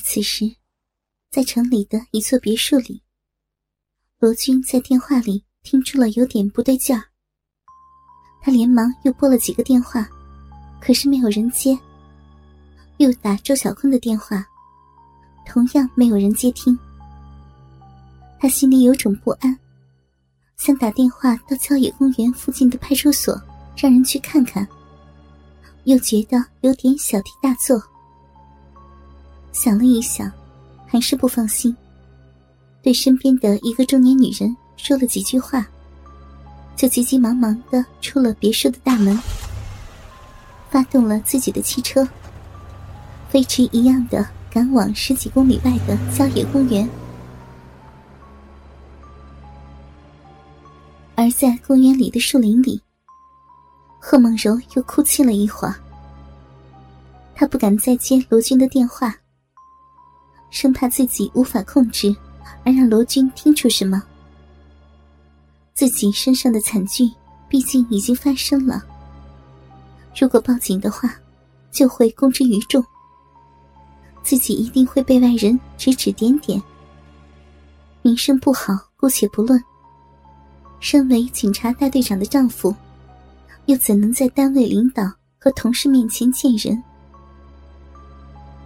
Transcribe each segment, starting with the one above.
此时，在城里的一座别墅里，罗军在电话里听出了有点不对劲儿。他连忙又拨了几个电话，可是没有人接。又打周小坤的电话，同样没有人接听。他心里有种不安，想打电话到郊野公园附近的派出所，让人去看看，又觉得有点小题大做。想了一想，还是不放心。对身边的一个中年女人说了几句话，就急急忙忙的出了别墅的大门，发动了自己的汽车，飞驰一样的赶往十几公里外的郊野公园。而在公园里的树林里，贺梦柔又哭泣了一会儿。她不敢再接罗军的电话。生怕自己无法控制，而让罗军听出什么。自己身上的惨剧毕竟已经发生了，如果报警的话，就会公之于众。自己一定会被外人指指点点，名声不好，姑且不论。身为警察大队长的丈夫，又怎能在单位领导和同事面前见人？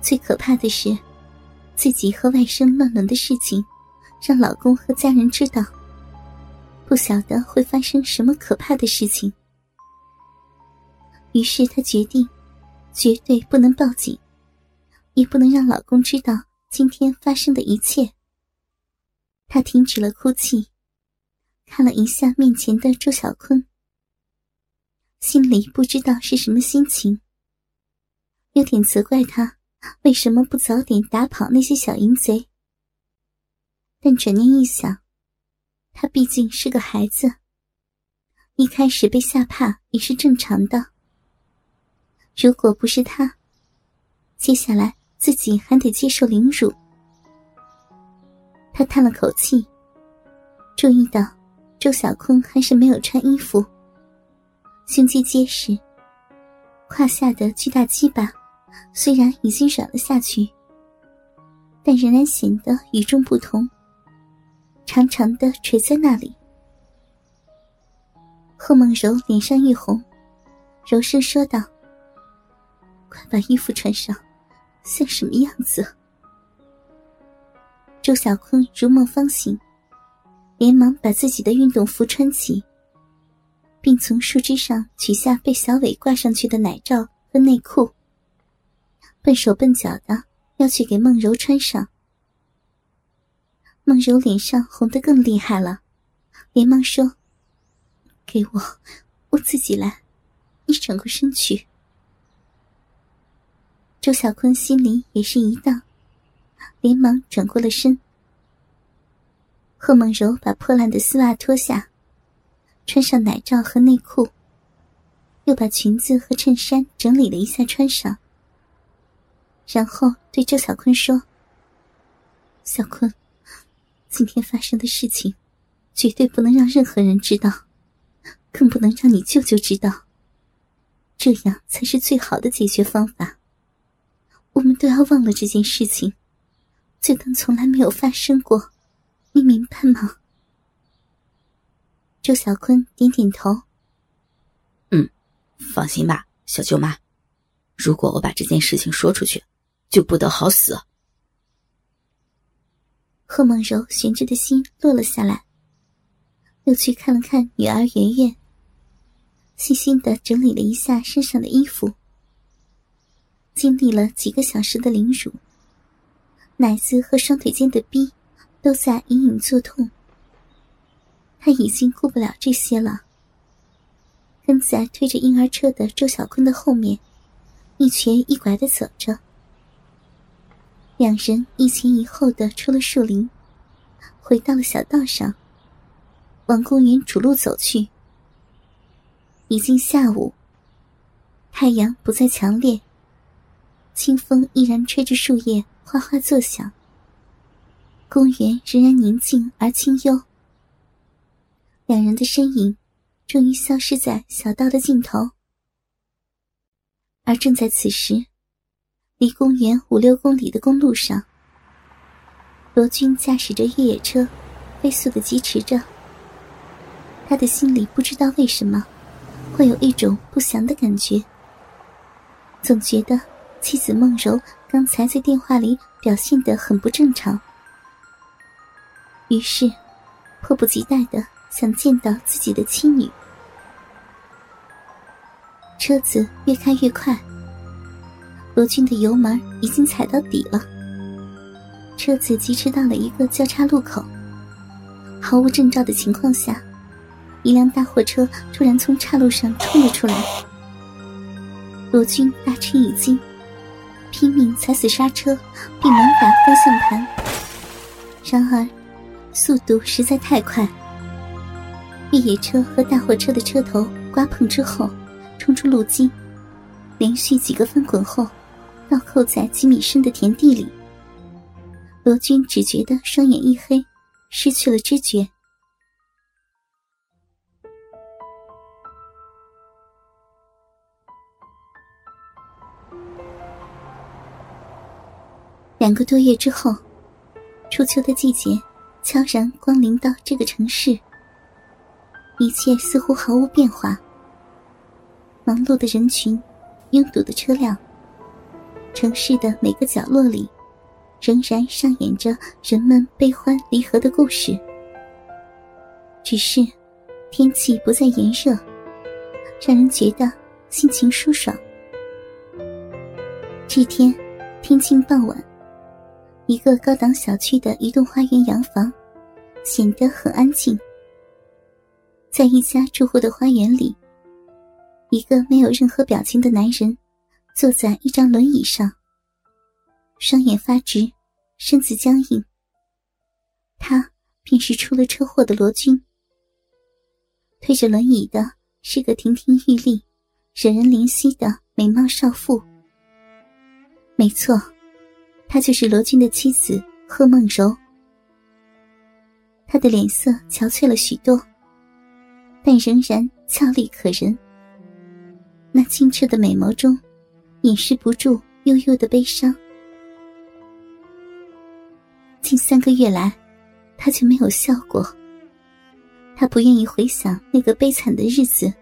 最可怕的是。自己和外甥乱伦的事情，让老公和家人知道，不晓得会发生什么可怕的事情。于是她决定，绝对不能报警，也不能让老公知道今天发生的一切。她停止了哭泣，看了一下面前的周小坤，心里不知道是什么心情，有点责怪他。为什么不早点打跑那些小淫贼？但转念一想，他毕竟是个孩子，一开始被吓怕也是正常的。如果不是他，接下来自己还得接受凌辱。他叹了口气，注意到周小坤还是没有穿衣服，胸肌结实，胯下的巨大鸡巴。虽然已经软了下去，但仍然显得与众不同，长长的垂在那里。贺梦柔脸上一红，柔声说道：“快把衣服穿上，像什么样子？”周小坤如梦方醒，连忙把自己的运动服穿起，并从树枝上取下被小伟挂上去的奶罩和内裤。笨手笨脚的要去给梦柔穿上，梦柔脸上红得更厉害了，连忙说：“给我，我自己来，你转过身去。”周小坤心里也是一荡，连忙转过了身。贺梦柔把破烂的丝袜脱下，穿上奶罩和内裤，又把裙子和衬衫整理了一下穿上。然后对周小坤说：“小坤，今天发生的事情，绝对不能让任何人知道，更不能让你舅舅知道。这样才是最好的解决方法。我们都要忘了这件事情，就当从来没有发生过。你明白吗？”周小坤点点头：“嗯，放心吧，小舅妈。如果我把这件事情说出去。”就不得好死。贺梦柔悬着的心落了下来，又去看了看女儿圆圆，细心的整理了一下身上的衣服。经历了几个小时的凌辱，奶子和双腿间的逼都在隐隐作痛。他已经顾不了这些了，跟在推着婴儿车的周小坤的后面，一瘸一拐的走着。两人一前一后的出了树林，回到了小道上，往公园主路走去。已经下午，太阳不再强烈，清风依然吹着树叶哗哗作响。公园仍然宁静而清幽。两人的身影终于消失在小道的尽头，而正在此时，离公园五六公里的公路上，罗军驾驶着越野车，飞速的疾驰着。他的心里不知道为什么。会有一种不祥的感觉，总觉得妻子梦柔刚才在电话里表现得很不正常，于是迫不及待的想见到自己的妻女。车子越开越快，罗军的油门已经踩到底了，车子疾驰到了一个交叉路口，毫无征兆的情况下。一辆大货车突然从岔路上冲了出来，罗军大吃一惊，拼命踩死刹车，并猛打方向盘。然而，速度实在太快，越野车和大货车的车头刮碰之后，冲出路基，连续几个翻滚后，倒扣在几米深的田地里。罗军只觉得双眼一黑，失去了知觉。两个多月之后，初秋的季节悄然光临到这个城市。一切似乎毫无变化。忙碌的人群，拥堵的车辆，城市的每个角落里，仍然上演着人们悲欢离合的故事。只是，天气不再炎热，让人觉得心情舒爽。这天，天晴傍晚。一个高档小区的一栋花园洋房，显得很安静。在一家住户的花园里，一个没有任何表情的男人坐在一张轮椅上，双眼发直，身子僵硬。他便是出了车祸的罗军。推着轮椅的是个亭亭玉立、惹人怜惜的美貌少妇。没错。她就是罗军的妻子贺梦柔。她的脸色憔悴了许多，但仍然俏丽可人。那清澈的美眸中，掩饰不住悠悠的悲伤。近三个月来，她却没有笑过。她不愿意回想那个悲惨的日子，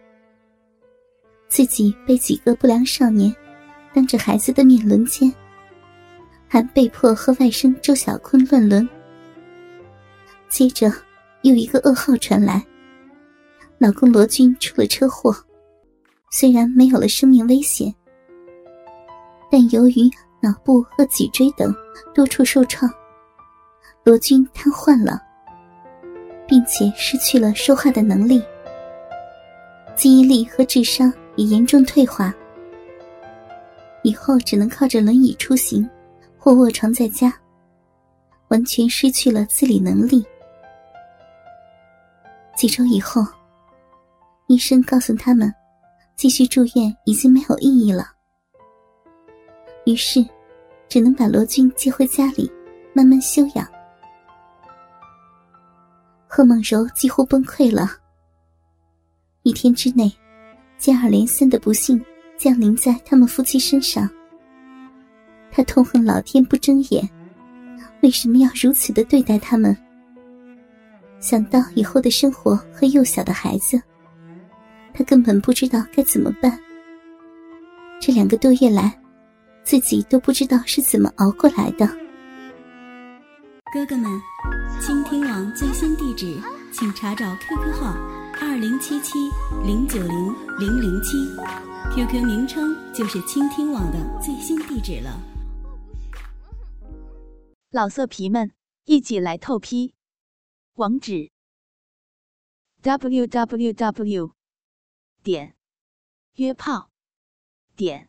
自己被几个不良少年当着孩子的面轮奸。还被迫和外甥周小坤乱伦。接着，又一个噩耗传来：老公罗军出了车祸，虽然没有了生命危险，但由于脑部和脊椎等多处受创，罗军瘫痪了，并且失去了说话的能力，记忆力和智商也严重退化，以后只能靠着轮椅出行。或卧床在家，完全失去了自理能力。几周以后，医生告诉他们，继续住院已经没有意义了。于是，只能把罗军接回家里，慢慢休养。贺梦柔几乎崩溃了。一天之内，接二连三的不幸降临在他们夫妻身上。他痛恨老天不睁眼，为什么要如此的对待他们？想到以后的生活和幼小的孩子，他根本不知道该怎么办。这两个多月来，自己都不知道是怎么熬过来的。哥哥们，倾听网最新地址，请查找 QQ 号二零七七零九零零零七，QQ 名称就是倾听网的最新地址了。老色皮们，一起来透批！网址：w w w 点约炮点